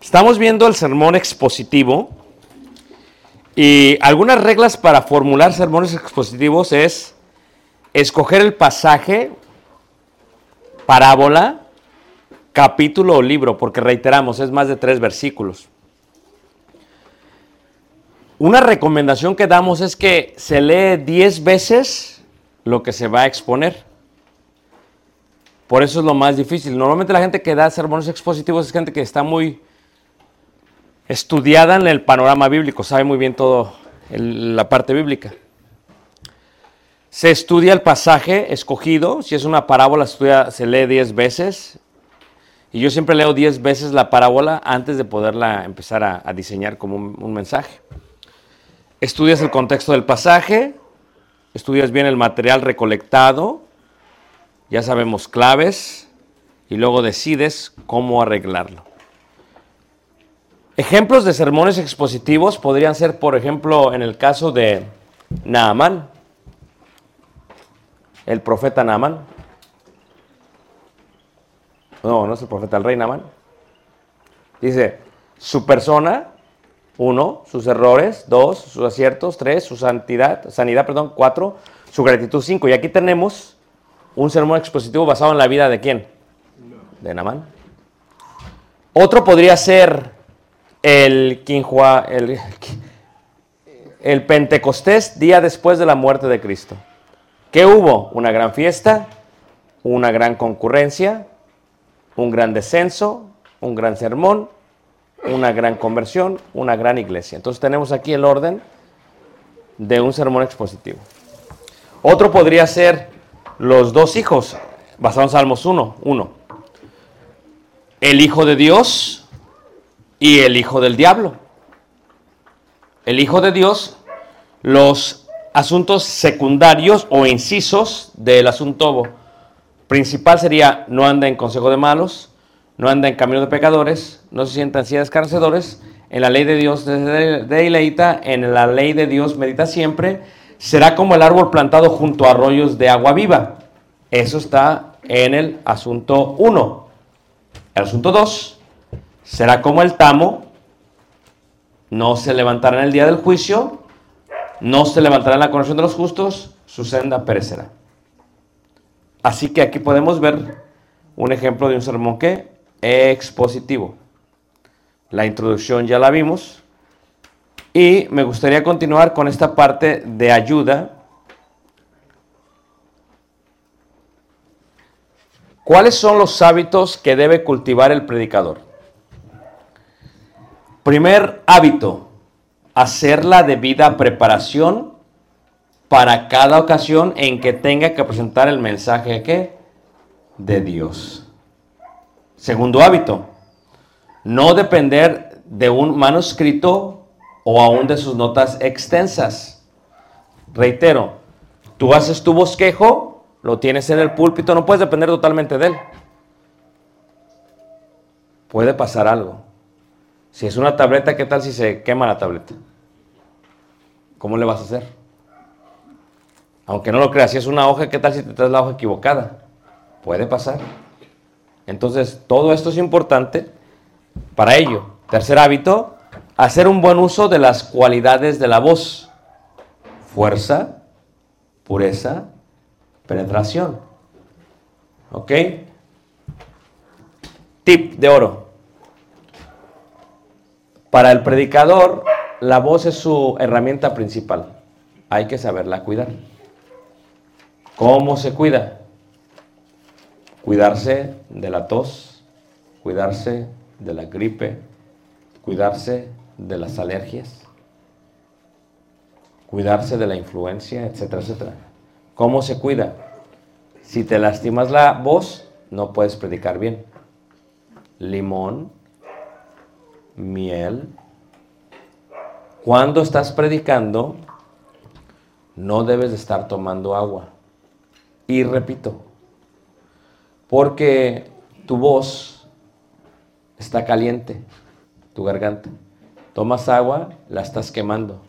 estamos viendo el sermón expositivo y algunas reglas para formular sermones expositivos es escoger el pasaje, parábola, capítulo o libro, porque reiteramos, es más de tres versículos. Una recomendación que damos es que se lee 10 veces lo que se va a exponer. Por eso es lo más difícil. Normalmente la gente que da sermones expositivos es gente que está muy estudiada en el panorama bíblico, sabe muy bien todo la parte bíblica. Se estudia el pasaje escogido, si es una parábola se lee 10 veces. Y yo siempre leo 10 veces la parábola antes de poderla empezar a, diseñar como un mensaje. Estudias el contexto del pasaje, estudias bien el material recolectado, ya sabemos claves, y luego decides cómo arreglarlo. Ejemplos de sermones expositivos podrían ser, por ejemplo, en el caso de Naamán, el profeta Naamán. No, no es el profeta, el rey Naamán. Dice, su persona, uno, sus errores, dos, sus aciertos, tres, su santidad, sanidad, perdón, cuatro, su gratitud, cinco. Y aquí tenemos un sermón expositivo basado en la vida de quién? De Naamán. Otro podría ser el, quinjua- el, Pentecostés día después de la muerte de Cristo. ¿Qué hubo? Una gran fiesta, una gran concurrencia, un gran descenso, un gran sermón, una gran conversión, una gran iglesia. Entonces tenemos aquí el orden de un sermón expositivo. Otro podría ser los dos hijos, basado en Salmos 1, 1. el Hijo de Dios y el Hijo del Diablo. El Hijo de Dios, los asuntos secundarios o incisos del asunto principal sería no anda en consejo de malos, no anda en camino de pecadores, no se sienta en silla de en la ley de Dios deleita, en la ley de Dios medita siempre, será como el árbol plantado junto a arroyos de agua viva. Eso está en el asunto 1. El asunto 2 será como el tamo, no se levantará en el día del juicio, no se levantará en la conexión de los justos, su senda perecerá. Así que aquí podemos ver un ejemplo de un sermón que expositivo. La introducción ya la vimos y me gustaría continuar con esta parte de ayuda. ¿Cuáles son los hábitos que debe cultivar el predicador? Primer hábito, hacer la debida preparación para cada ocasión en que tenga que presentar el mensaje ¿qué? de Dios. Segundo hábito, no depender de un manuscrito o aún de sus notas extensas. Reitero, tú haces tu bosquejo, lo tienes en el púlpito, no puedes depender totalmente de él. Puede pasar algo. Si es una tableta, ¿qué tal si se quema la tableta? ¿Cómo le vas a hacer? Aunque no lo creas, si es una hoja, ¿qué tal si te traes la hoja equivocada? Puede pasar. Entonces, todo esto es importante para ello. Tercer hábito, hacer un buen uso de las cualidades de la voz. Fuerza, pureza, penetración. ¿Ok? Tip de oro. Para el predicador, la voz es su herramienta principal. Hay que saberla cuidar. ¿Cómo se cuida? Cuidarse de la tos, cuidarse de la gripe, cuidarse de las alergias, cuidarse de la influencia, etcétera, etcétera. ¿Cómo se cuida? Si te lastimas la voz, no puedes predicar bien. Limón, miel. Cuando estás predicando, no debes de estar tomando agua. Y repito, porque tu voz está caliente, tu garganta. Tomas agua, la estás quemando.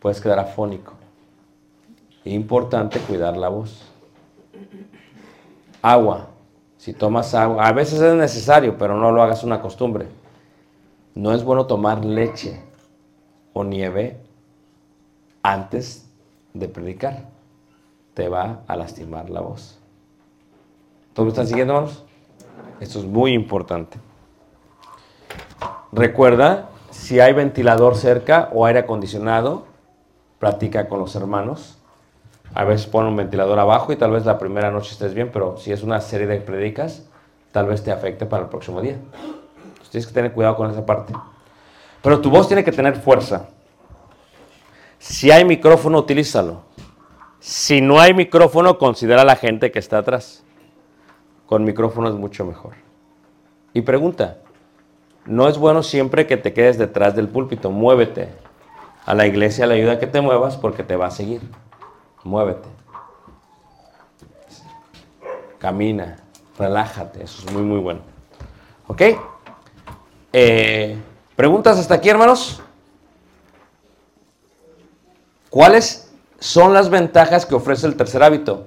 Puedes quedar afónico. Importante cuidar la voz. Agua. Si tomas agua, a veces es necesario, pero no lo hagas una costumbre. No es bueno tomar leche o nieve antes de predicar te va a lastimar la voz. ¿Todos me están siguiendo? Esto es muy importante. Recuerda, si hay ventilador cerca o aire acondicionado, practica con los hermanos. A veces pon un ventilador abajo y tal vez la primera noche estés bien, pero si es una serie de predicas, tal vez te afecte para el próximo día. Tienes que tener cuidado con esa parte. Pero tu voz tiene que tener fuerza. Si hay micrófono, utilízalo. Si no hay micrófono, considera a la gente que está atrás. Con micrófono es mucho mejor. Y pregunta, no es bueno siempre que te quedes detrás del púlpito, muévete. A la iglesia le ayuda que te muevas porque te va a seguir. Muévete. Camina, relájate, eso es muy, muy bueno. ¿Ok? Eh, ¿Preguntas hasta aquí, hermanos? ¿Cuáles son las ventajas que ofrece el tercer hábito.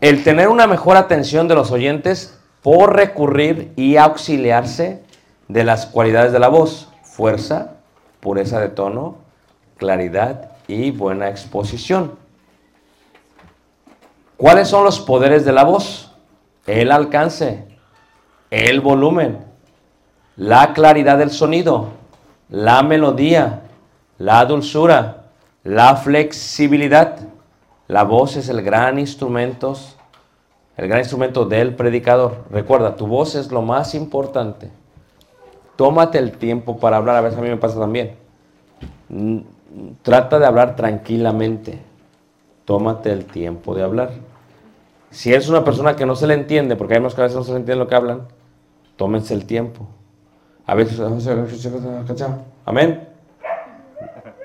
El tener una mejor atención de los oyentes por recurrir y auxiliarse de las cualidades de la voz, fuerza, pureza de tono, claridad y buena exposición. ¿Cuáles son los poderes de la voz? El alcance, el volumen, la claridad del sonido, la melodía, la dulzura, la flexibilidad. La voz es el gran instrumento, el gran instrumento del predicador. Recuerda, tu voz es lo más importante. Tómate el tiempo para hablar. A veces a mí me pasa también. Mm, trata de hablar tranquilamente. Tómate el tiempo de hablar. Si eres una persona que no se le entiende, porque hay que a veces no se le entiende lo que hablan, Tómense el tiempo. A veces, amén.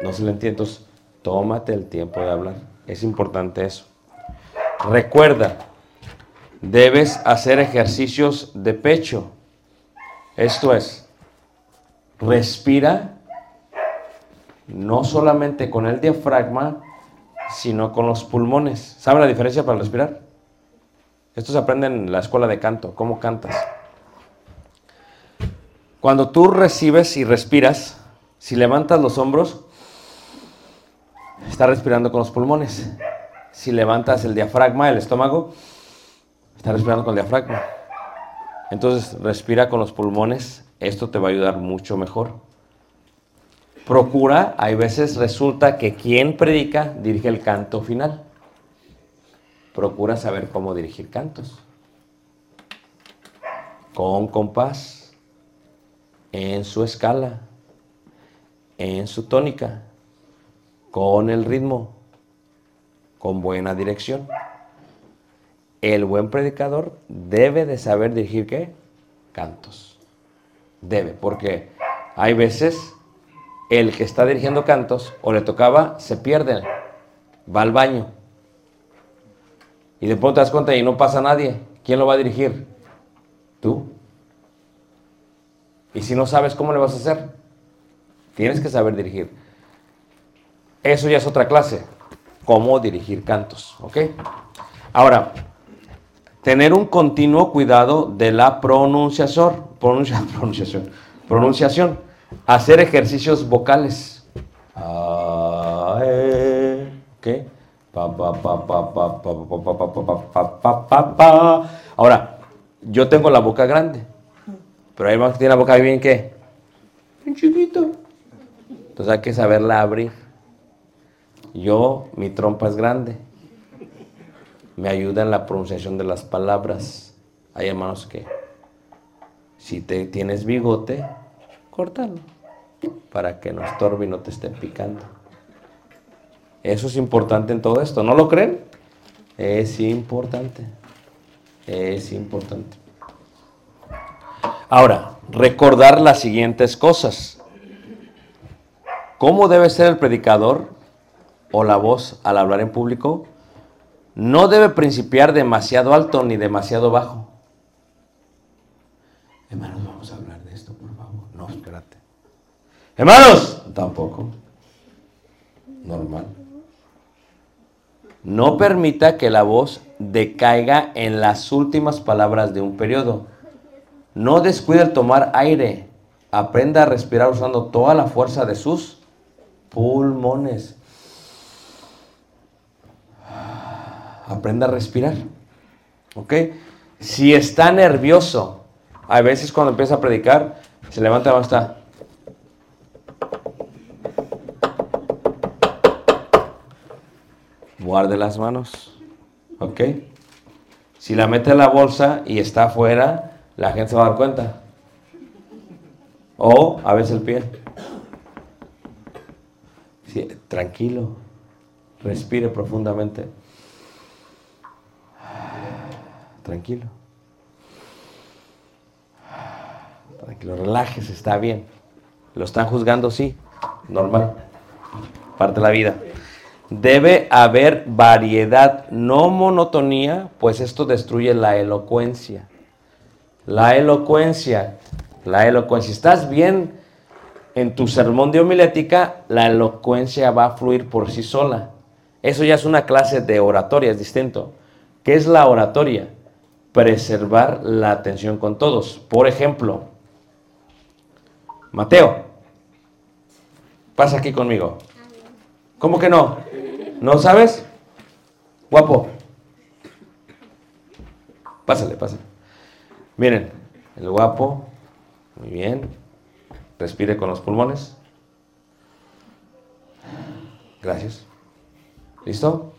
No se le entiende. Entonces, tómate el tiempo de hablar. Es importante eso. Recuerda, debes hacer ejercicios de pecho. Esto es, respira no solamente con el diafragma, sino con los pulmones. ¿Saben la diferencia para respirar? Esto se aprende en la escuela de canto, cómo cantas. Cuando tú recibes y respiras, si levantas los hombros, estás respirando con los pulmones. Si levantas el diafragma, el estómago, estás respirando con el diafragma. Entonces, respira con los pulmones. Esto te va a ayudar mucho mejor. Procura, hay veces resulta que quien predica dirige el canto final. Procura saber cómo dirigir cantos. Con compás, en su escala, en su tónica, con el ritmo, con buena dirección. El buen predicador debe de saber dirigir qué? Cantos. Debe, porque hay veces el que está dirigiendo cantos o le tocaba, se pierde, va al baño. Y de pronto te das cuenta y no pasa nadie. ¿Quién lo va a dirigir? Tú. Y si no sabes cómo le vas a hacer, tienes que saber dirigir. Eso ya es otra clase. Cómo dirigir cantos. ¿Ok? Ahora, tener un continuo cuidado de la pronunciación. pronunciación. Hacer ejercicios vocales. Ahora, yo tengo la boca grande, pero hay más que tiene la boca bien que un chiquito. Entonces hay que saberla abrir. Yo, mi trompa es grande. Me ayuda en la pronunciación de las palabras. Hay hermanos que, si te tienes bigote, córtalo para que no estorbe y no te esté picando. Eso es importante en todo esto. ¿No lo creen? Es importante. Es importante. Ahora, recordar las siguientes cosas. ¿Cómo debe ser el predicador o la voz al hablar en público? No debe principiar demasiado alto ni demasiado bajo. Hermanos, vamos a hablar de esto, por favor. No, espérate. Hermanos, tampoco. Normal. No permita que la voz decaiga en las últimas palabras de un periodo. No descuide el tomar aire. Aprenda a respirar usando toda la fuerza de sus pulmones. Aprenda a respirar. ¿Ok? Si está nervioso, a veces cuando empieza a predicar, se levanta y está. Guarde las manos. ¿Ok? Si la mete en la bolsa y está afuera, la gente se va a dar cuenta. O a veces el pie. tranquilo. Respire profundamente. Tranquilo. Tranquilo, relájese, está bien. ¿Lo están juzgando? Sí, normal. Parte de la vida. Debe haber variedad, no monotonía, pues esto destruye la elocuencia. La elocuencia, la elocuencia. Si estás bien en tu sermón de homilética, la elocuencia va a fluir por sí sola. Eso ya es una clase de oratoria, es distinto. ¿Qué es la oratoria? Preservar la atención con todos. Por ejemplo, Mateo, pasa aquí conmigo. ¿Cómo que no? ¿No sabes? Guapo. Pásale, pásale. Miren, el guapo. Muy bien. Respire con los pulmones. Gracias. ¿Listo?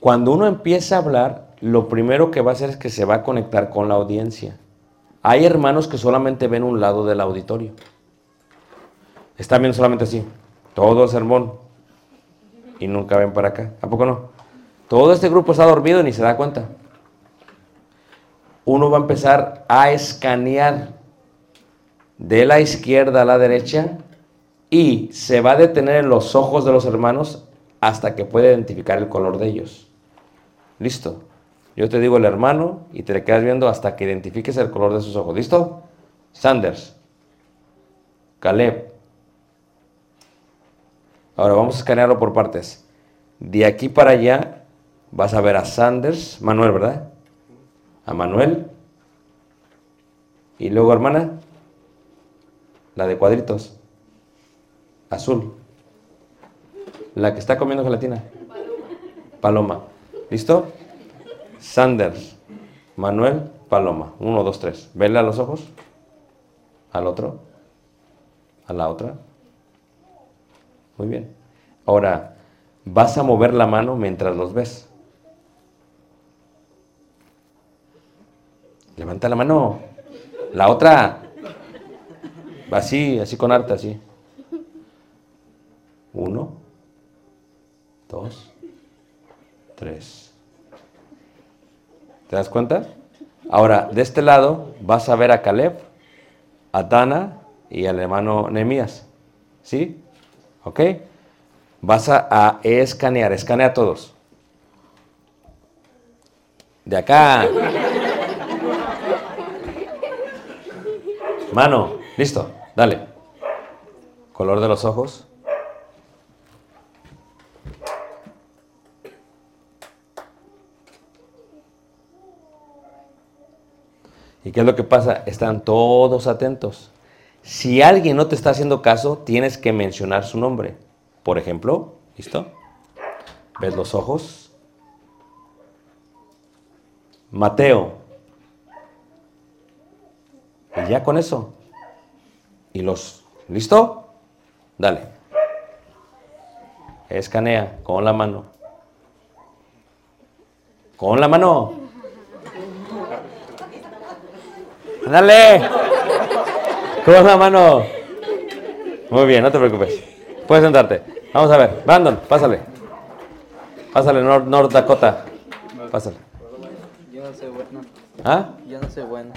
Cuando uno empieza a hablar, lo primero que va a hacer es que se va a conectar con la audiencia. Hay hermanos que solamente ven un lado del auditorio. Están viendo solamente así. Todo el sermón y nunca ven para acá. ¿A poco no? Todo este grupo está dormido y ni se da cuenta. Uno va a empezar a escanear de la izquierda a la derecha y se va a detener en los ojos de los hermanos hasta que pueda identificar el color de ellos. Listo. Yo te digo el hermano y te le quedas viendo hasta que identifiques el color de sus ojos. ¿Listo? Sanders. Caleb. Ahora vamos a escanearlo por partes. De aquí para allá vas a ver a Sanders, Manuel, ¿verdad? A Manuel. Y luego, hermana, la de cuadritos. Azul. La que está comiendo gelatina. Paloma. ¿Listo? Sanders, Manuel, Paloma. Uno, dos, tres. Vele a los ojos. Al otro. A la otra. Muy bien. Ahora, vas a mover la mano mientras los ves. Levanta la mano. La otra. Así, así con arte, así. Uno, dos, tres. ¿Te das cuenta? Ahora, de este lado vas a ver a Caleb, a Dana y al hermano Nehemías. ¿Sí? ¿Ok? Vas a, a escanear, escanea a todos. De acá. Mano, listo, dale. Color de los ojos. ¿Y qué es lo que pasa? Están todos atentos. Si alguien no te está haciendo caso, tienes que mencionar su nombre. Por ejemplo, ¿listo? ¿Ves los ojos? Mateo. Y ya con eso. Y los... ¿Listo? Dale. Escanea con la mano. Con la mano. Dale. Con la mano. Muy bien, no te preocupes. Puedes sentarte. Vamos a ver. Brandon, pásale. Pásale, North, North Dakota. Pásale. Yo no soy bueno. ¿Ah? Yo no soy bueno.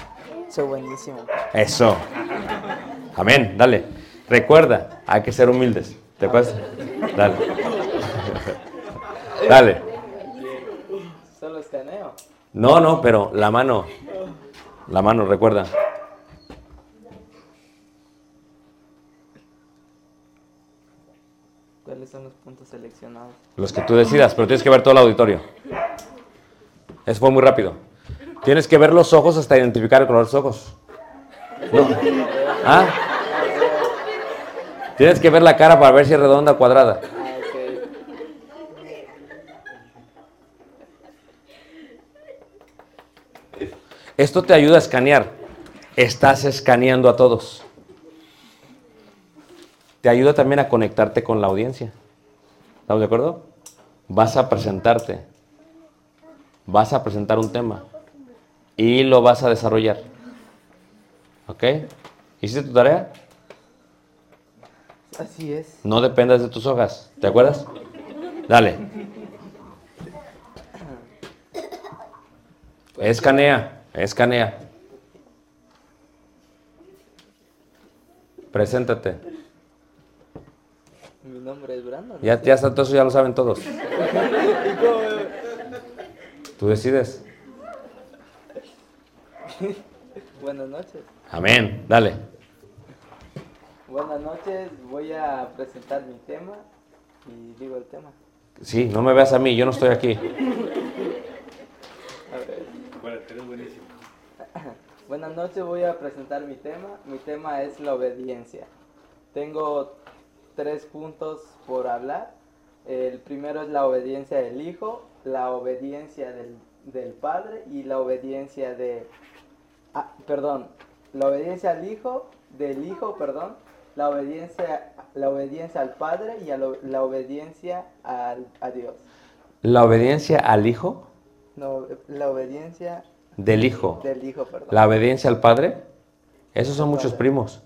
Soy buenísimo. Eso. Amén, dale. Recuerda, hay que ser humildes. ¿Te acuerdas? Dale. Dale. Solo escaneo. No, no, pero la mano. La mano, recuerda. ¿Cuáles son los puntos seleccionados? Los que tú decidas, pero tienes que ver todo el auditorio. Eso fue muy rápido. Tienes que ver los ojos hasta identificar el color de los ojos. ¿Ah? Tienes que ver la cara para ver si es redonda o cuadrada. Esto te ayuda a escanear. Estás escaneando a todos. Te ayuda también a conectarte con la audiencia. ¿Estamos de acuerdo? Vas a presentarte. Vas a presentar un tema. Y lo vas a desarrollar. ¿Ok? ¿Hiciste tu tarea? Así es. No dependas de tus hojas. ¿Te acuerdas? Dale. Escanea, escanea. Preséntate. Mi nombre es Brandon. Ya, ya está, todo eso ya lo saben todos. Tú decides. Buenas noches. Amén. Dale. Buenas noches. Voy a presentar mi tema y digo el tema. Sí, no me veas a mí, yo no estoy aquí. A ver. Buenas noches, voy a presentar mi tema. Mi tema es la obediencia. Tengo tres puntos por hablar. El primero es la obediencia del Hijo, la obediencia del, del Padre y la obediencia de... ah, perdón, la obediencia al Hijo, del Hijo, perdón, la obediencia, la obediencia al Padre y a lo- la obediencia al, a Dios. La obediencia al Hijo, No, la obediencia del Hijo. del Hijo, perdón. La obediencia al Padre. Esos son muchos primos.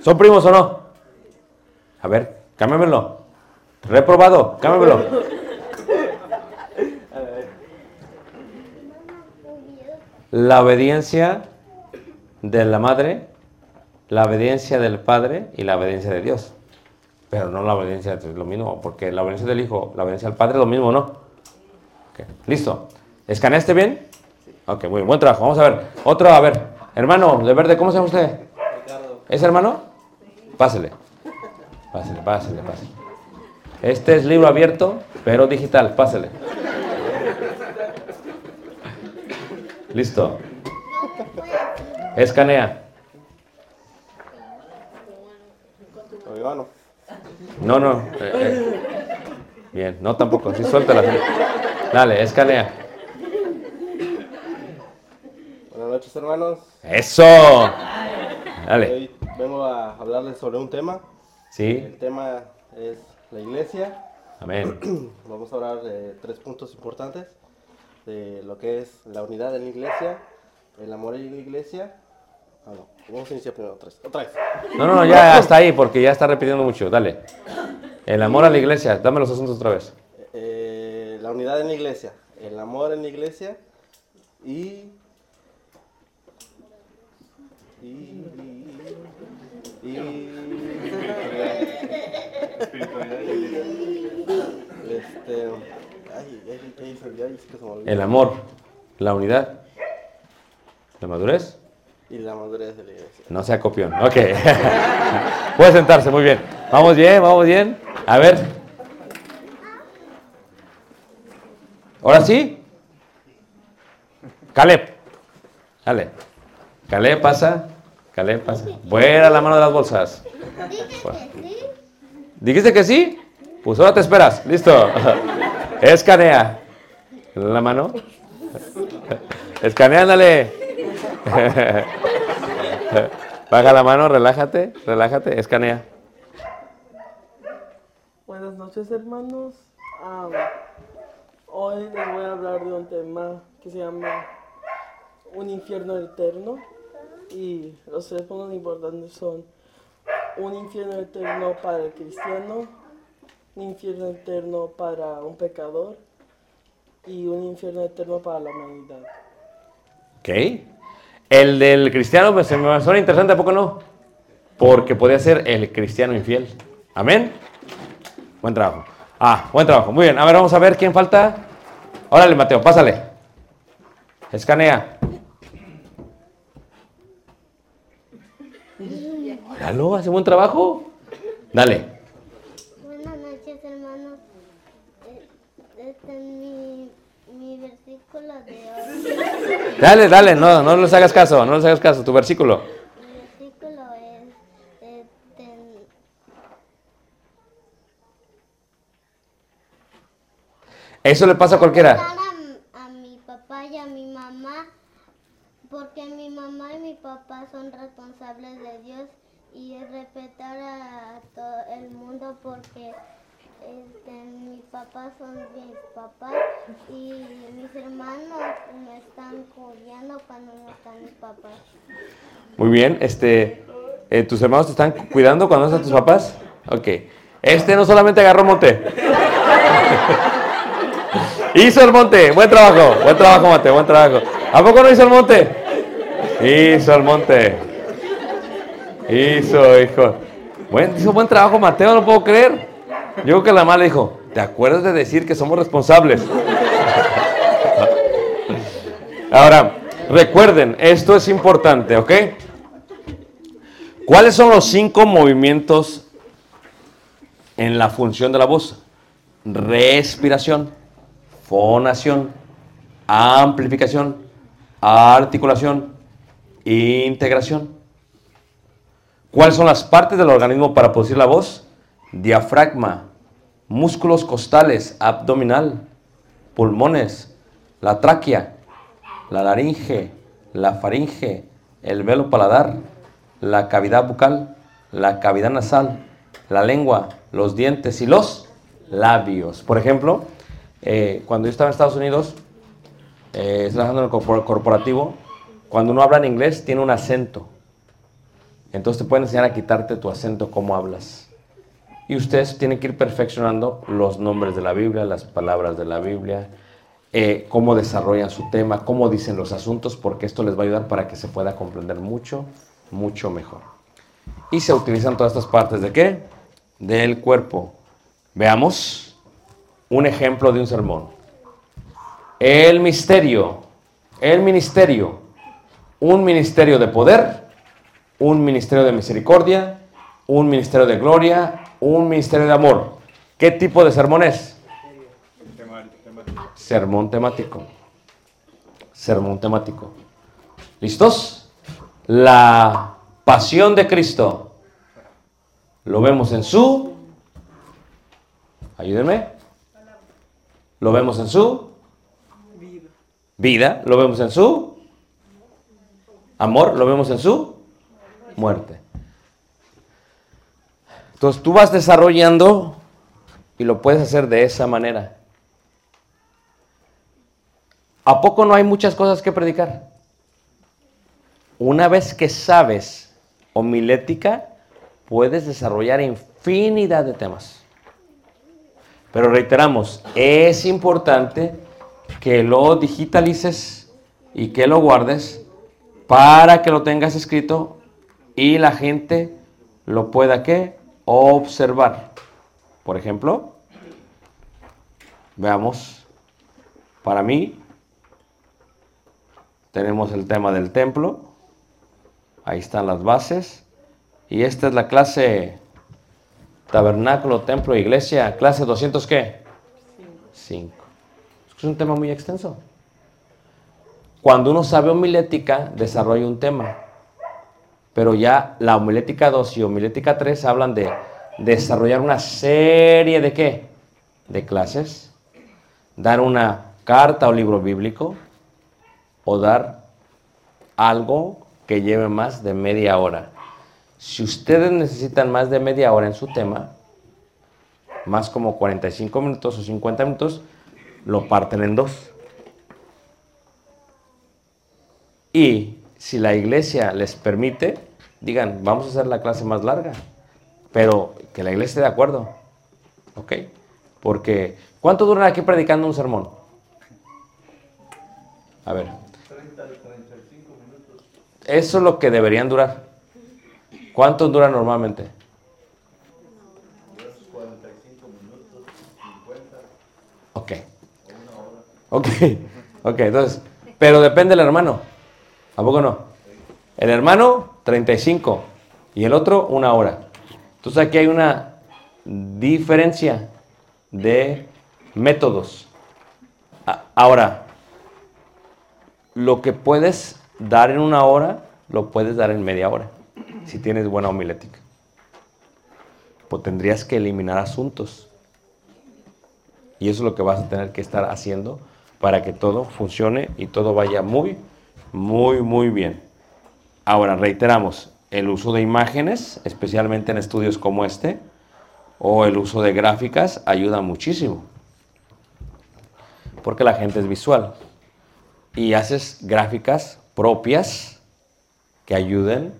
¿Son primos o no? A ver, cámbiamelo. Reprobado, cámbiamelo. A ver. La obediencia de la madre, la obediencia del padre y la obediencia de Dios. Pero no la obediencia de lo mismo, porque la obediencia del hijo, la obediencia del padre es lo mismo, ¿no? Ok, Listo. ¿Escaneaste bien? Ok, muy bien, buen trabajo. Vamos a ver. Otro, a ver. Hermano, de verde, ¿cómo se llama usted? Ricardo. ¿Es hermano? Pásele. Pásele, pásele, pásele. Este es libro abierto, pero digital. Pásele. Listo. Escanea. No, no. eh, eh. Bien, no tampoco. Sí, suéltala. Dale, escanea. Buenas noches, hermanos. Eso. Dale. Hoy vengo a hablarles sobre un tema. Sí. El tema es la iglesia. Amén. Vamos a hablar de tres puntos importantes de lo que es la unidad en la iglesia, el amor en la iglesia. Ah, no. Vamos a iniciar primero otra vez. Otra vez. No, no, no, ya hasta ahí, porque ya está repitiendo mucho. Dale. El amor a la iglesia. Dame los asuntos otra vez. Eh, la unidad en la iglesia, el amor en la iglesia y. Y. y este. El amor, la unidad, la madurez. Y la madurez de la iglesia. No sea copión. Ok. Puede sentarse, muy bien. Vamos bien, vamos bien. A ver. Ahora sí. Caleb. Dale. Caleb pasa. Caleb pasa. Fuera la mano de las bolsas. ¿Dijiste que sí? Pues ahora te esperas. Listo. Escanea. La mano. Escanea, ándale. Baja la mano, relájate, relájate, escanea. Buenas noches hermanos. Am, hoy les voy a hablar de un tema que se llama un infierno eterno y los tres importantes son un infierno eterno para el cristiano, un infierno eterno para un pecador y un infierno eterno para la humanidad. Ok. El del cristiano pues, se me suena interesante, ¿a poco no? Porque podría ser el cristiano infiel. Amén. Buen trabajo. Ah, buen trabajo. Muy bien. A ver, vamos a ver quién falta. Órale, Mateo, pásale. Escanea. Óralo, hace buen trabajo. Dale. Buenas noches, hermanos. Eh, Este es mi, mi versículo de hoy. Dale, dale, no, no les hagas caso, no les hagas caso. Tu versículo. Mi versículo es, este, Eso le pasa a cualquiera. a, a mi papá y a mi mamá, porque mi mamá y mi papá son responsables de Dios y es respetar a todo el mundo porque este, mi papá son mis papás y mis hermanos me están cuidando cuando no están mis papás. Muy bien, este, eh, ¿tus hermanos te están cuidando cuando no están tus papás? Ok. Este no solamente agarró monte. hizo el monte. Buen trabajo, buen trabajo, Mateo, buen trabajo. ¿A poco no hizo el monte? Hizo el monte. Hizo, hijo. Buen, hizo buen trabajo, Mateo, no puedo creer. Yo creo que la mala dijo, ¿te acuerdas de decir que somos responsables? Ahora, recuerden, esto es importante, ¿ok? ¿Cuáles son los cinco movimientos en la función de la voz? Respiración, fonación, amplificación, articulación, integración. ¿Cuáles son las partes del organismo para producir la voz? Diafragma, músculos costales, abdominal, pulmones, la tráquea, la laringe, la faringe, el velo paladar, la cavidad bucal, la cavidad nasal, la lengua, los dientes y los labios. Por ejemplo, eh, cuando yo estaba en Estados Unidos, eh, trabajando en el corpor- corporativo, cuando uno habla en inglés tiene un acento. Entonces te pueden enseñar a quitarte tu acento, cómo hablas. Y ustedes tienen que ir perfeccionando los nombres de la Biblia, las palabras de la Biblia, eh, cómo desarrollan su tema, cómo dicen los asuntos, porque esto les va a ayudar para que se pueda comprender mucho, mucho mejor. Y se utilizan todas estas partes de qué? Del cuerpo. Veamos un ejemplo de un sermón. El misterio, el ministerio, un ministerio de poder, un ministerio de misericordia, un ministerio de gloria, un ministerio de amor. ¿Qué tipo de sermón es? Sermón temático. Sermón temático. ¿Listos? La pasión de Cristo. Lo vemos en su... Ayúdenme. Lo vemos en su vida. Lo vemos en su amor. Lo vemos en su muerte. Entonces tú vas desarrollando y lo puedes hacer de esa manera. ¿A poco no hay muchas cosas que predicar? Una vez que sabes homilética, puedes desarrollar infinidad de temas. Pero reiteramos, es importante que lo digitalices y que lo guardes para que lo tengas escrito y la gente lo pueda ¿qué? Observar. Por ejemplo, veamos, para mí tenemos el tema del templo, ahí están las bases, y esta es la clase tabernáculo, templo, iglesia, clase 200 qué? 5. Es un tema muy extenso. Cuando uno sabe homilética, desarrolla un tema. Pero ya la homilética 2 y homilética 3 hablan de desarrollar una serie de qué? De clases. Dar una carta o libro bíblico. O dar algo que lleve más de media hora. Si ustedes necesitan más de media hora en su tema, más como 45 minutos o 50 minutos, lo parten en dos. Y si la iglesia les permite, digan, vamos a hacer la clase más larga, pero que la iglesia esté de acuerdo. ¿Ok? Porque, ¿cuánto duran aquí predicando un sermón? A ver. Eso es lo que deberían durar. ¿Cuánto dura normalmente? Ok. Ok, ok, entonces, pero depende del hermano. ¿A poco no? El hermano, 35 y el otro, una hora. Entonces aquí hay una diferencia de métodos. Ahora, lo que puedes dar en una hora, lo puedes dar en media hora, si tienes buena homilética. Pues tendrías que eliminar asuntos. Y eso es lo que vas a tener que estar haciendo para que todo funcione y todo vaya muy, muy, muy bien. Ahora, reiteramos, el uso de imágenes, especialmente en estudios como este, o el uso de gráficas, ayuda muchísimo. Porque la gente es visual. Y haces gráficas propias que ayuden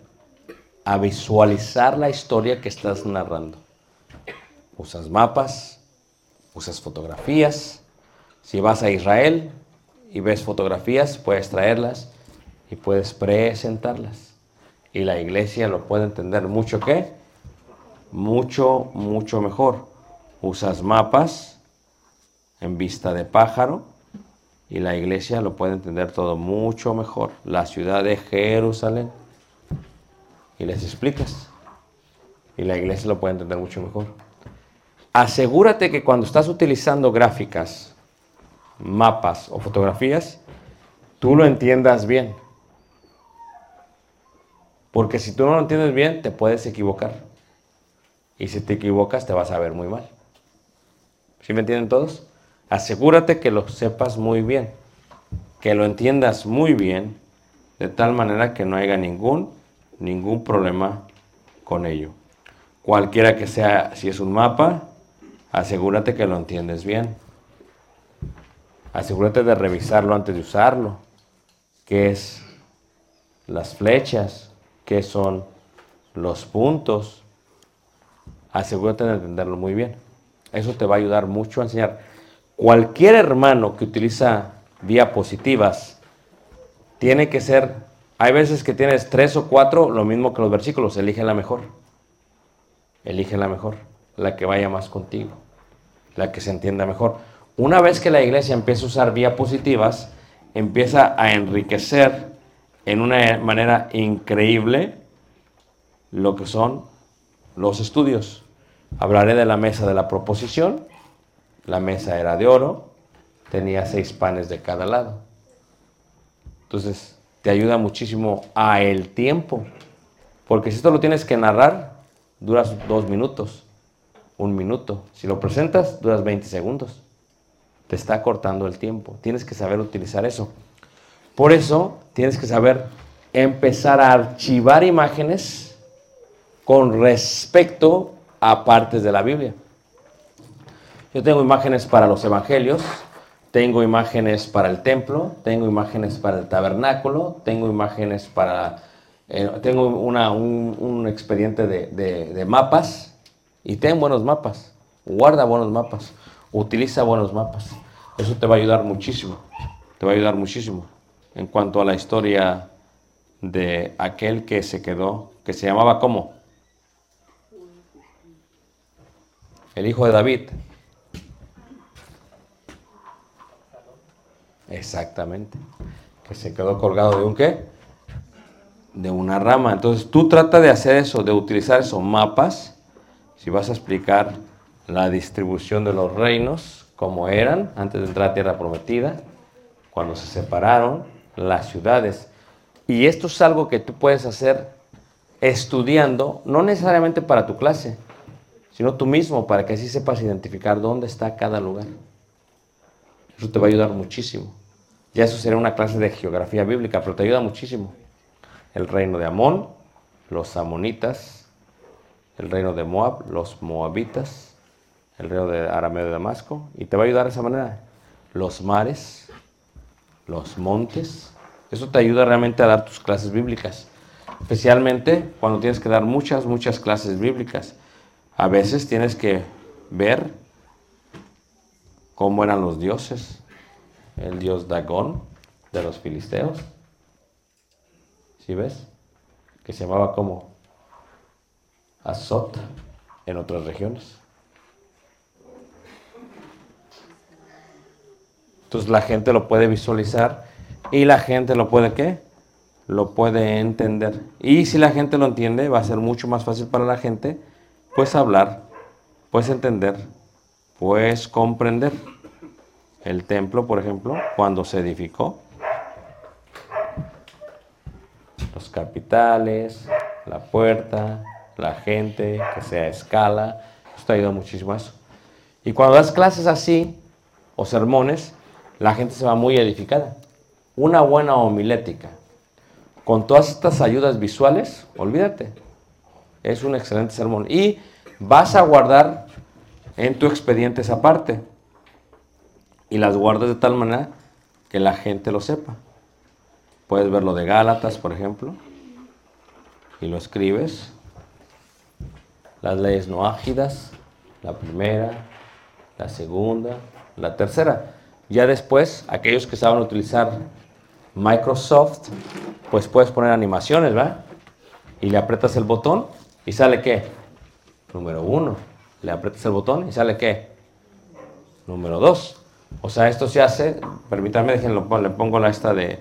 a visualizar la historia que estás narrando. Usas mapas, usas fotografías. Si vas a Israel y ves fotografías, puedes traerlas y puedes presentarlas. Y la iglesia lo puede entender mucho qué? Mucho, mucho mejor. Usas mapas en vista de pájaro y la iglesia lo puede entender todo mucho mejor. La ciudad de Jerusalén. Y les explicas. Y la iglesia lo puede entender mucho mejor. Asegúrate que cuando estás utilizando gráficas, mapas o fotografías, tú lo entiendas bien. Porque si tú no lo entiendes bien, te puedes equivocar. Y si te equivocas, te vas a ver muy mal. ¿Sí me entienden todos? Asegúrate que lo sepas muy bien. Que lo entiendas muy bien. De tal manera que no haya ningún, ningún problema con ello. Cualquiera que sea, si es un mapa, asegúrate que lo entiendes bien. Asegúrate de revisarlo antes de usarlo. ¿Qué es las flechas? ¿Qué son los puntos? Asegúrate de entenderlo muy bien. Eso te va a ayudar mucho a enseñar. cualquier hermano que utiliza diapositivas tiene que ser, hay veces que tienes tres o cuatro, lo mismo que los versículos, elige la mejor. Elige la mejor, la que vaya más contigo, la que se entienda mejor. Una vez que la iglesia empieza a usar diapositivas, empieza a enriquecer en una manera increíble lo que son los estudios. Hablaré de la mesa de la proposición. La mesa era de oro, tenía seis panes de cada lado. Entonces, te ayuda muchísimo a el tiempo. Porque si esto lo tienes que narrar, duras dos minutos, un minuto. Si lo presentas, duras 20 segundos. Te está cortando el tiempo. Tienes que saber utilizar eso. Por eso, tienes que saber empezar a archivar imágenes con respecto a partes de la Biblia. Yo tengo imágenes para los evangelios, tengo imágenes para el templo, tengo imágenes para el tabernáculo, tengo imágenes para... eh, tengo un, expediente de- de mapas y ten buenos mapas, guarda buenos mapas, utiliza buenos mapas. Eso te va a ayudar muchísimo, te va a ayudar muchísimo en cuanto a la historia de aquel que se quedó, que se llamaba ¿cómo? El hijo de David. Exactamente. Que se quedó colgado de un qué? De una rama. Entonces tú trata de hacer eso, de utilizar esos mapas. Si vas a explicar la distribución de los reinos, como eran antes de entrar a tierra prometida, cuando se separaron las ciudades. Y esto es algo que tú puedes hacer estudiando, no necesariamente para tu clase, sino tú mismo, para que así sepas identificar dónde está cada lugar. Eso te va a ayudar muchísimo. Ya eso sería una clase de geografía bíblica, pero te ayuda muchísimo. El reino de Amón, los amonitas, el reino de Moab, los moabitas, el reino de Arameo de Damasco, y te va a ayudar de esa manera. Los mares, los montes, eso te ayuda realmente a dar tus clases bíblicas, especialmente cuando tienes que dar muchas, muchas clases bíblicas. A veces tienes que ver cómo eran los dioses. El dios Dagón de los filisteos. ¿Sí ves? Que se llamaba como Azot en otras regiones. Entonces la gente lo puede visualizar y la gente lo puede qué? Lo puede entender. Y si la gente lo entiende, va a ser mucho más fácil para la gente pues hablar, pues entender, pues comprender. El templo, por ejemplo, cuando se edificó, los capitales, la puerta, la gente, que sea escala, esto ayuda muchísimo a eso. Y cuando das clases así, o sermones, la gente se va muy edificada. Una buena homilética, con todas estas ayudas visuales, olvídate, es un excelente sermón. Y vas a guardar en tu expediente esa parte. Y las guardas de tal manera que la gente lo sepa. Puedes ver lo de Gálatas, por ejemplo, y lo escribes. Las leyes no ágidas, la primera, la segunda, la tercera. Ya después, aquellos que saben utilizar Microsoft, pues puedes poner animaciones, ¿verdad? Y le aprietas el botón y sale qué? Número uno. Le aprietas el botón y sale qué? Número dos. O sea, esto se hace, permítanme, déjenlo, le pongo la esta de,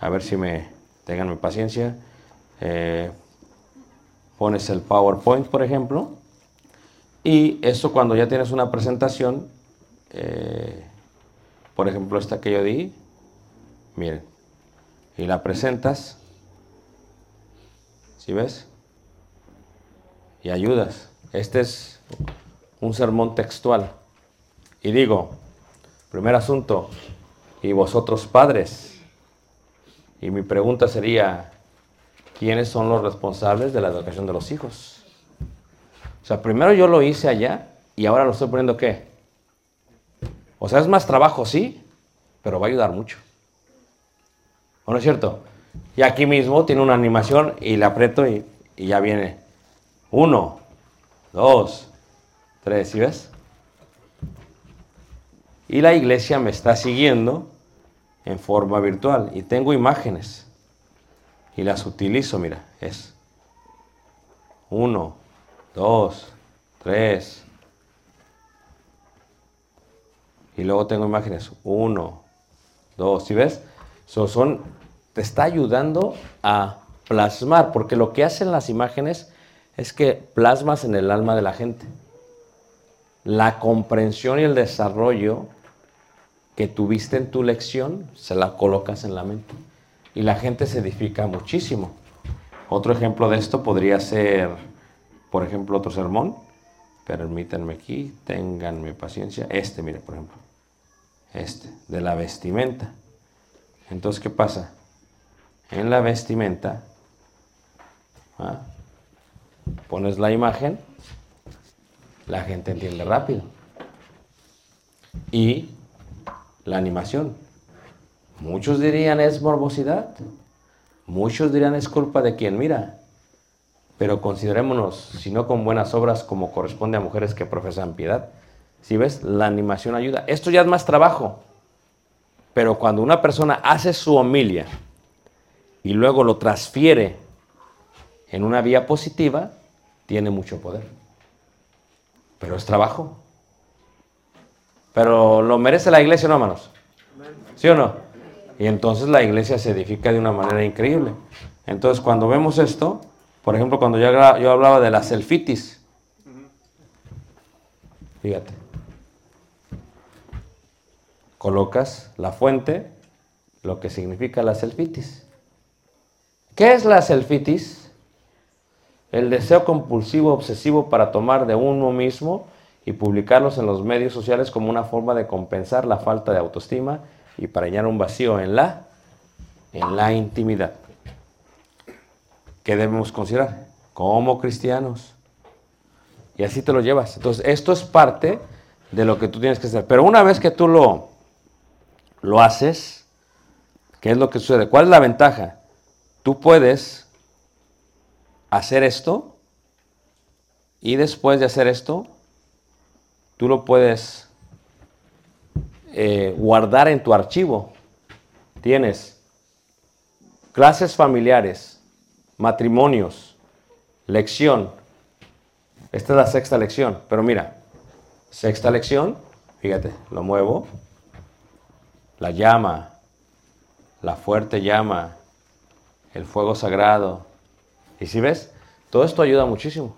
a ver si me, tengan paciencia. Eh, pones el PowerPoint, por ejemplo, y eso cuando ya tienes una presentación, eh, por ejemplo, esta que yo di, miren, y la presentas, ¿sí ves? Y ayudas. Este es un sermón textual. Y digo, primer asunto, y vosotros padres. Y mi pregunta sería, ¿quiénes son los responsables de la educación de los hijos? O sea, primero yo lo hice allá y ahora lo estoy poniendo qué? O sea, es más trabajo, sí, pero va a ayudar mucho. ¿O no es cierto? Y aquí mismo tiene una animación y le aprieto y, y ya viene. Uno, dos, tres, ¿sí ves? Y la iglesia me está siguiendo en forma virtual. Y tengo imágenes. Y las utilizo, mira, es uno, dos, tres. Y luego tengo imágenes, uno, dos, ¿sí ves? So, son, te está ayudando a plasmar, porque lo que hacen las imágenes es que plasmas en el alma de la gente. La comprensión y el desarrollo que tuviste en tu lección, se la colocas en la mente. Y la gente se edifica muchísimo. Otro ejemplo de esto podría ser, por ejemplo, otro sermón. Permítanme aquí, ténganme paciencia. Este, mire, por ejemplo. Este, de la vestimenta. Entonces, ¿qué pasa? En la vestimenta, ¿ah? pones la imagen, la gente entiende rápido. Y la animación. Muchos dirían es morbosidad. Muchos dirían es culpa de quien mira. Pero considerémonos, si no con buenas obras como corresponde a mujeres que profesan piedad. Si ves, la animación ayuda. Esto ya es más trabajo. Pero cuando una persona hace su homilia y luego lo transfiere en una vía positiva, tiene mucho poder. Pero es trabajo. Pero lo merece la iglesia, ¿no, hermanos? ¿Sí o no? Y entonces la iglesia se edifica de una manera increíble. Entonces, cuando vemos esto, por ejemplo, cuando yo, hablaba- de la selfitis, fíjate, colocas la fuente, lo que significa la selfitis. ¿Qué es la selfitis? El deseo compulsivo obsesivo para tomar de uno mismo y publicarlos en los medios sociales como una forma de compensar la falta de autoestima y para llenar un vacío en la, en la intimidad. ¿Qué debemos considerar? Como cristianos. Y así te lo llevas. Entonces, esto es parte de lo que tú tienes que hacer. Pero una vez que tú lo, lo haces, ¿qué es lo que sucede? ¿Cuál es la ventaja? Tú puedes hacer esto y después de hacer esto, tú lo puedes eh, guardar en tu archivo. Tienes clases familiares, matrimonios, lección. Esta es la sexta lección, pero mira, sexta lección, fíjate, lo muevo, la llama, la fuerte llama, el fuego sagrado. Y si ves, todo esto ayuda muchísimo.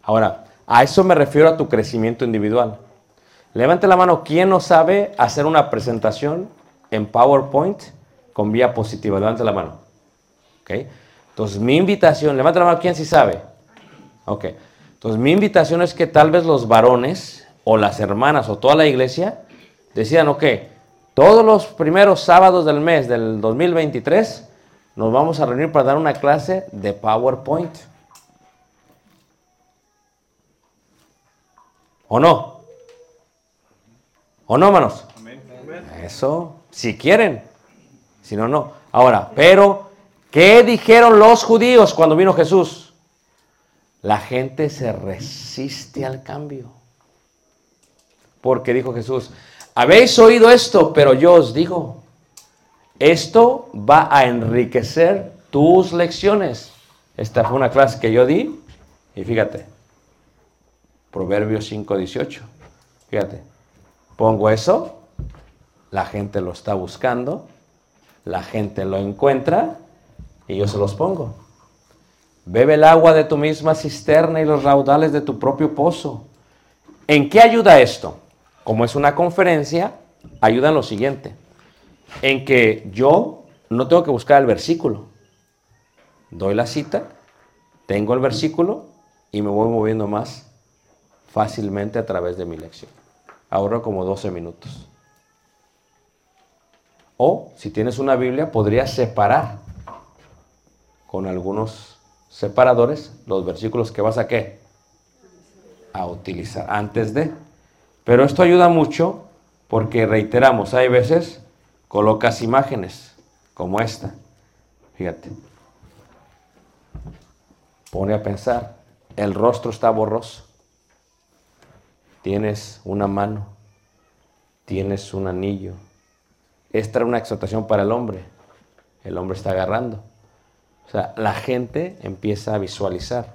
Ahora, a eso me refiero a tu crecimiento individual. Levante la mano, ¿quién no sabe hacer una presentación en PowerPoint con vía positiva? Levante la mano. ¿Ok? Entonces, mi invitación, levante la mano, ¿quién sí sabe? Ok. Entonces, mi invitación es que tal vez los varones o las hermanas o toda la iglesia decidan, ok, todos los primeros sábados del mes del 2023 nos vamos a reunir para dar una clase de PowerPoint. ¿O no? ¿O no, hermanos? Eso, si quieren. Si no, no. Ahora, pero, ¿qué dijeron los judíos cuando vino Jesús? La gente se resiste al cambio. Porque dijo Jesús, habéis oído esto, pero yo os digo, esto va a enriquecer tus lecciones. Esta fue una clase que yo di y fíjate, Proverbios 5:18. Fíjate, pongo eso, la gente lo está buscando, la gente lo encuentra y yo se los pongo. Bebe el agua de tu misma cisterna y los raudales de tu propio pozo. ¿En qué ayuda esto? Como es una conferencia, ayuda en lo siguiente. En que yo no tengo que buscar el versículo. Doy la cita, tengo el versículo y me voy moviendo más fácilmente a través de mi lección. Ahorro como 12 minutos. O si tienes una Biblia, podrías separar con algunos separadores los versículos que vas a qué? A utilizar antes de. Pero esto ayuda mucho porque reiteramos, hay veces colocas imágenes como esta. Fíjate. Pone a pensar, el rostro está borroso. Tienes una mano, tienes un anillo. Esta era una exhortación para el hombre. El hombre está agarrando. O sea, la gente empieza a visualizar.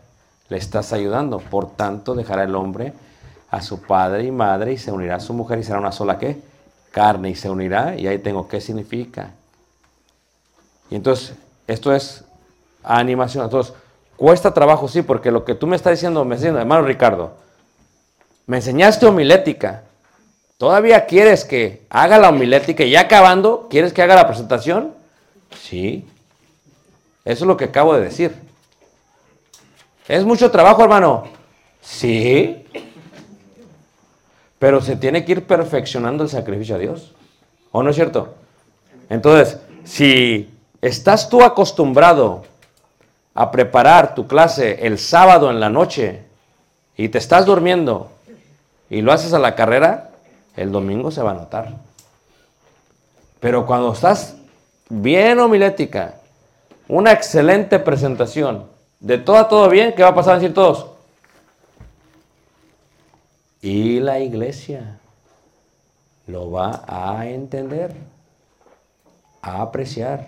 Le estás ayudando. Por tanto, dejará el hombre a su padre y madre y se unirá a su mujer y será una sola qué? Carne y se unirá. Y ahí tengo qué significa. Y entonces, esto es animación. Entonces, cuesta trabajo, sí, porque lo que tú me estás diciendo, me diciendo, hermano Ricardo, me enseñaste homilética. ¿Todavía quieres que haga la homilética y ya acabando, quieres que haga la presentación? Sí. Eso es lo que acabo de decir. ¿Es mucho trabajo, hermano? Sí. Pero se tiene que ir perfeccionando el sacrificio a Dios. ¿O no es cierto? Entonces, si estás tú acostumbrado a preparar tu clase el sábado en la noche y te estás durmiendo y lo haces a la carrera, el domingo se va a notar. Pero cuando estás bien homilética, una excelente presentación, de todo a todo bien, ¿qué va a pasar a decir todos? Y la iglesia lo va a entender, a apreciar,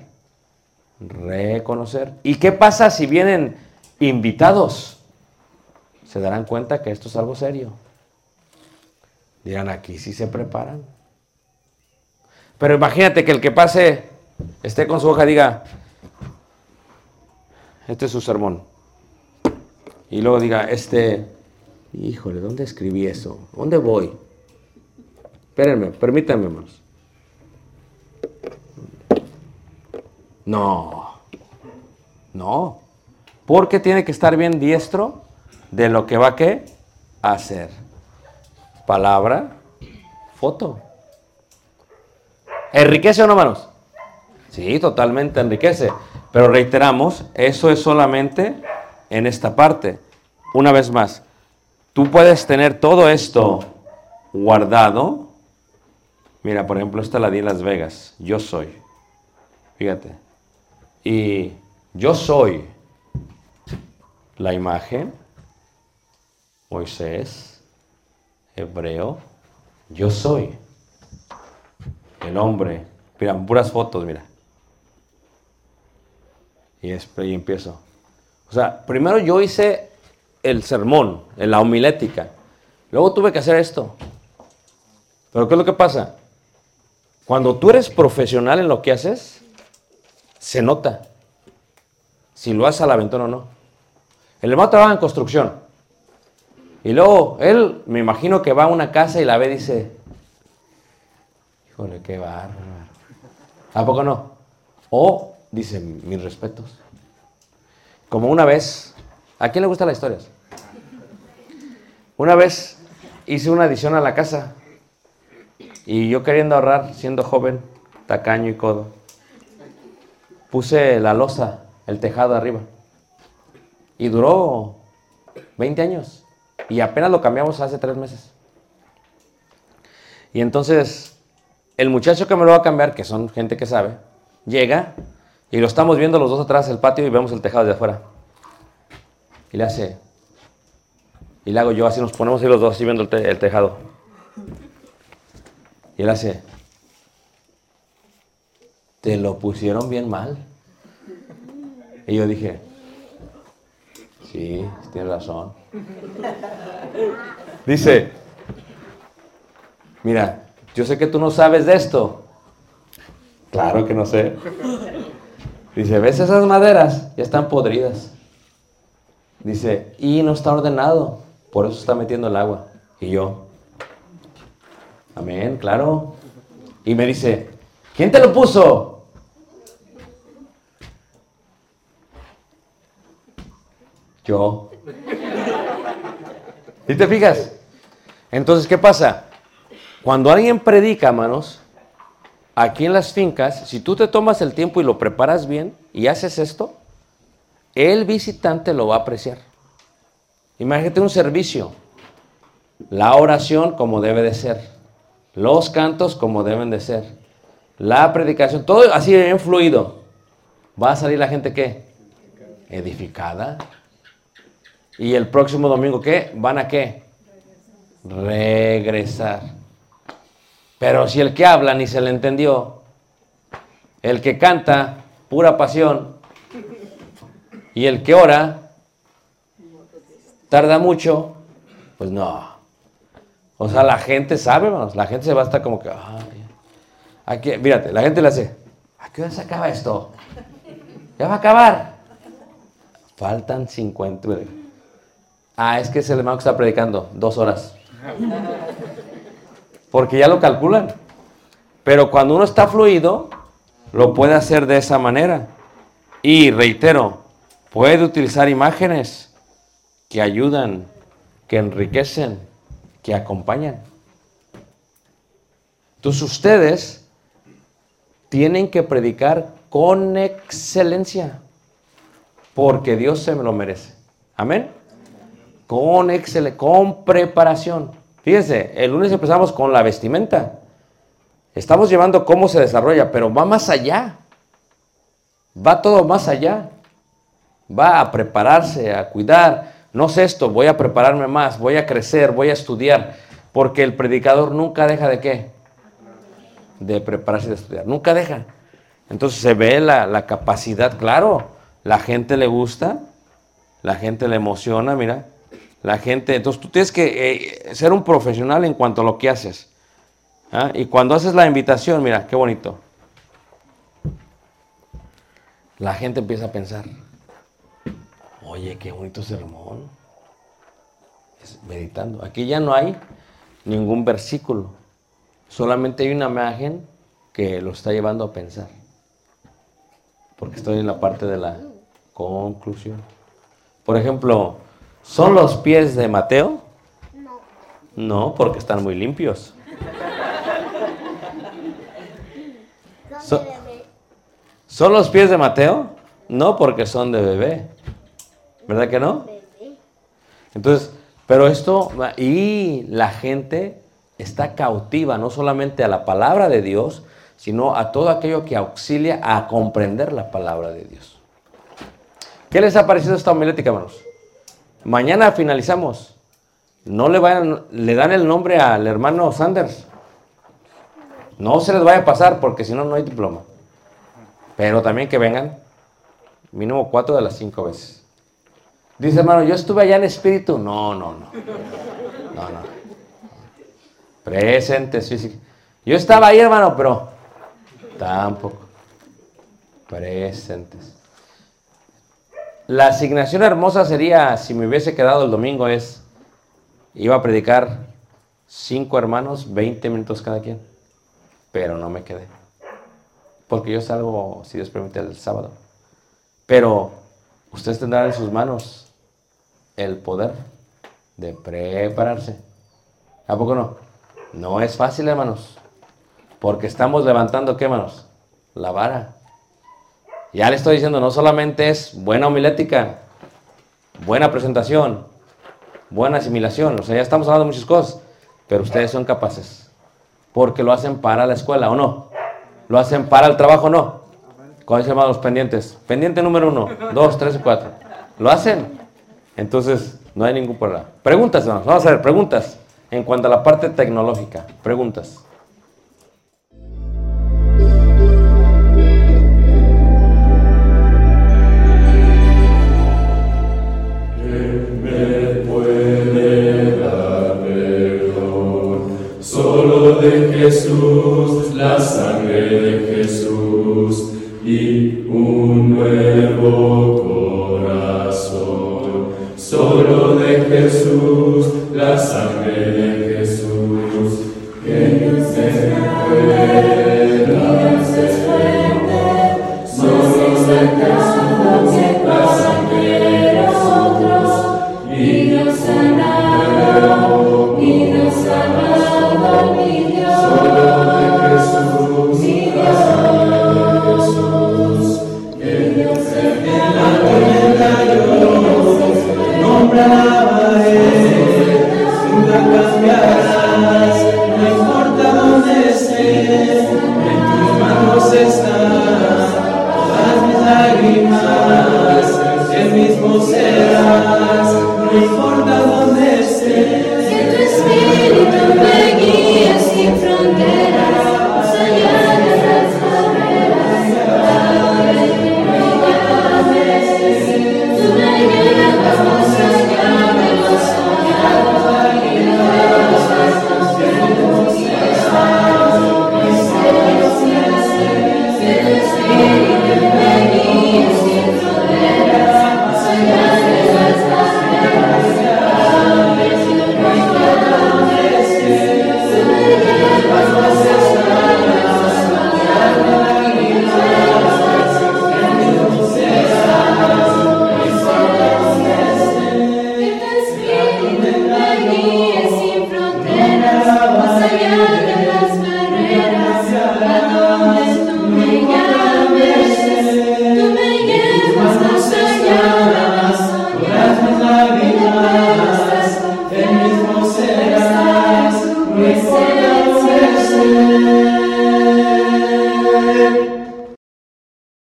reconocer. ¿Y qué pasa si vienen invitados? Se darán cuenta que esto es algo serio. Dirán, aquí sí se preparan. Pero imagínate que el que pase esté con su hoja y diga, este es su sermón. Y luego diga, este, híjole, ¿dónde escribí eso? ¿Dónde voy? Espérenme, permítanme, hermanos. No, no, porque tiene que estar bien diestro de lo que va a hacer. Palabra, foto. ¿Enriquece o no, hermanos? Sí, totalmente enriquece. Pero reiteramos, eso es solamente en esta parte. Una vez más, tú puedes tener todo esto guardado. Mira, por ejemplo, esta la di en Las Vegas. Yo soy. Fíjate. Y yo soy la imagen, Moisés, hebreo, yo soy el hombre. Mira, puras fotos, mira. Y, es- y empiezo. O sea, primero yo hice el sermón, la homilética. Luego tuve que hacer esto. Pero ¿qué es lo que pasa? Cuando tú eres profesional en lo que haces, se nota si lo haces al aventón o no. El hermano trabaja en construcción. Y luego él, me imagino que va a una casa y la ve y dice, híjole, qué bárbaro. ¿A poco no? O dice, mis respetos. Como una vez, ¿a quién le gustan las historias? Una vez hice una adición a la casa y yo queriendo ahorrar, siendo joven, tacaño y codo, puse la losa, el tejado arriba. Y duró 20 años. Y apenas lo cambiamos hace tres meses. Y entonces, el muchacho que me lo va a cambiar, que son gente que sabe, llega y lo estamos viendo los dos atrás del patio y vemos el tejado de afuera. Y le hace. Y le hago yo así, nos ponemos ahí los dos así viendo el, el tejado. Y él hace. Te lo pusieron bien mal. Y yo dije, sí, tienes razón. Dice, mira, yo sé que tú no sabes de esto. Claro que no sé. Dice, ¿ves esas maderas? Ya están podridas. Dice, y no está ordenado, por eso está metiendo el agua. Y yo, amén, claro. Y me dice, ¿quién te lo puso? Yo. ¿Y te fijas? Entonces, ¿qué pasa? Cuando alguien predica, hermanos, aquí en las fincas, si tú te tomas el tiempo y lo preparas bien y haces esto, el visitante lo va a apreciar. Imagínate un servicio, la oración como debe de ser, los cantos como deben de ser, la predicación, todo así bien fluido. Va a salir la gente qué? Edificada. Y el próximo domingo qué? ¿Van a qué? Regresar. Pero si el que habla ni se le entendió, el que canta, pura pasión, y el que ora, tarda mucho, pues no. O sea, la gente sabe, hermanos, la gente se va a estar como que, ay, aquí, mírate, la gente le hace, ¿a qué hora se acaba esto? Ya va a acabar. Faltan 50. Ah, es que es el hermano que está predicando, dos horas. Porque ya lo calculan. Pero cuando uno está fluido, lo puede hacer de esa manera. Y reitero, puede utilizar imágenes que ayudan, que enriquecen, que acompañan. Entonces ustedes tienen que predicar con excelencia, porque Dios se lo merece. Amén. Con excelencia, con preparación. Fíjense, el lunes empezamos con la vestimenta. Estamos llevando cómo se desarrolla, pero va más allá. Va todo más allá. Va a prepararse, a cuidar. No sé esto, voy a prepararme más, voy a crecer, voy a estudiar. Porque el predicador nunca deja de qué? De prepararse y de estudiar. Nunca deja. Entonces se ve la, la capacidad, claro. La gente le gusta, la gente le emociona, mira. La gente, entonces tú tienes que eh, ser un profesional en cuanto a lo que haces. ¿ah? Y cuando haces la invitación, mira, qué bonito. La gente empieza a pensar, oye, qué bonito sermón. Es meditando. Aquí ya no hay ningún versículo. Solamente hay una imagen que lo está llevando a pensar. Porque estoy en la parte de la conclusión. Por ejemplo, ¿Son los pies de Mateo? No. No, porque están muy limpios. So- ¿Son los pies de Mateo? No, porque son de bebé. ¿Verdad que no? Entonces, pero esto, y la gente está cautiva no solamente a la palabra de Dios, sino a todo aquello que auxilia a comprender la palabra de Dios. ¿Qué les ha parecido esta homilética, hermanos? Mañana finalizamos. No le vayan, le dan el nombre al hermano Sanders. No se les vaya a pasar porque si no, no hay diploma. Pero también que vengan mínimo cuatro de las cinco veces. Dice hermano, yo estuve allá en espíritu. No, no, no. No, no. Presentes, sí. Yo estaba ahí, hermano, pero tampoco. Presentes. La asignación hermosa sería, si me hubiese quedado el domingo, es, iba a predicar cinco hermanos, 20 minutos cada quien. Pero no me quedé. Porque yo salgo, si Dios permite, el sábado. Pero ustedes tendrán en sus manos el poder de prepararse. ¿A poco no? No es fácil, hermanos. Porque estamos levantando, ¿qué, hermanos? La vara. Ya le estoy diciendo, no solamente es buena homilética, buena presentación, buena asimilación, o sea, ya estamos hablando de muchas cosas, pero ustedes son capaces, porque lo hacen para la escuela o no, lo hacen para el trabajo o no. ¿Cuáles se llaman los pendientes? Pendiente número uno, dos, tres y cuatro. ¿Lo hacen? Entonces, no hay ningún problema. Preguntas, hermanos. Vamos a ver, preguntas. En cuanto a la parte tecnológica, preguntas.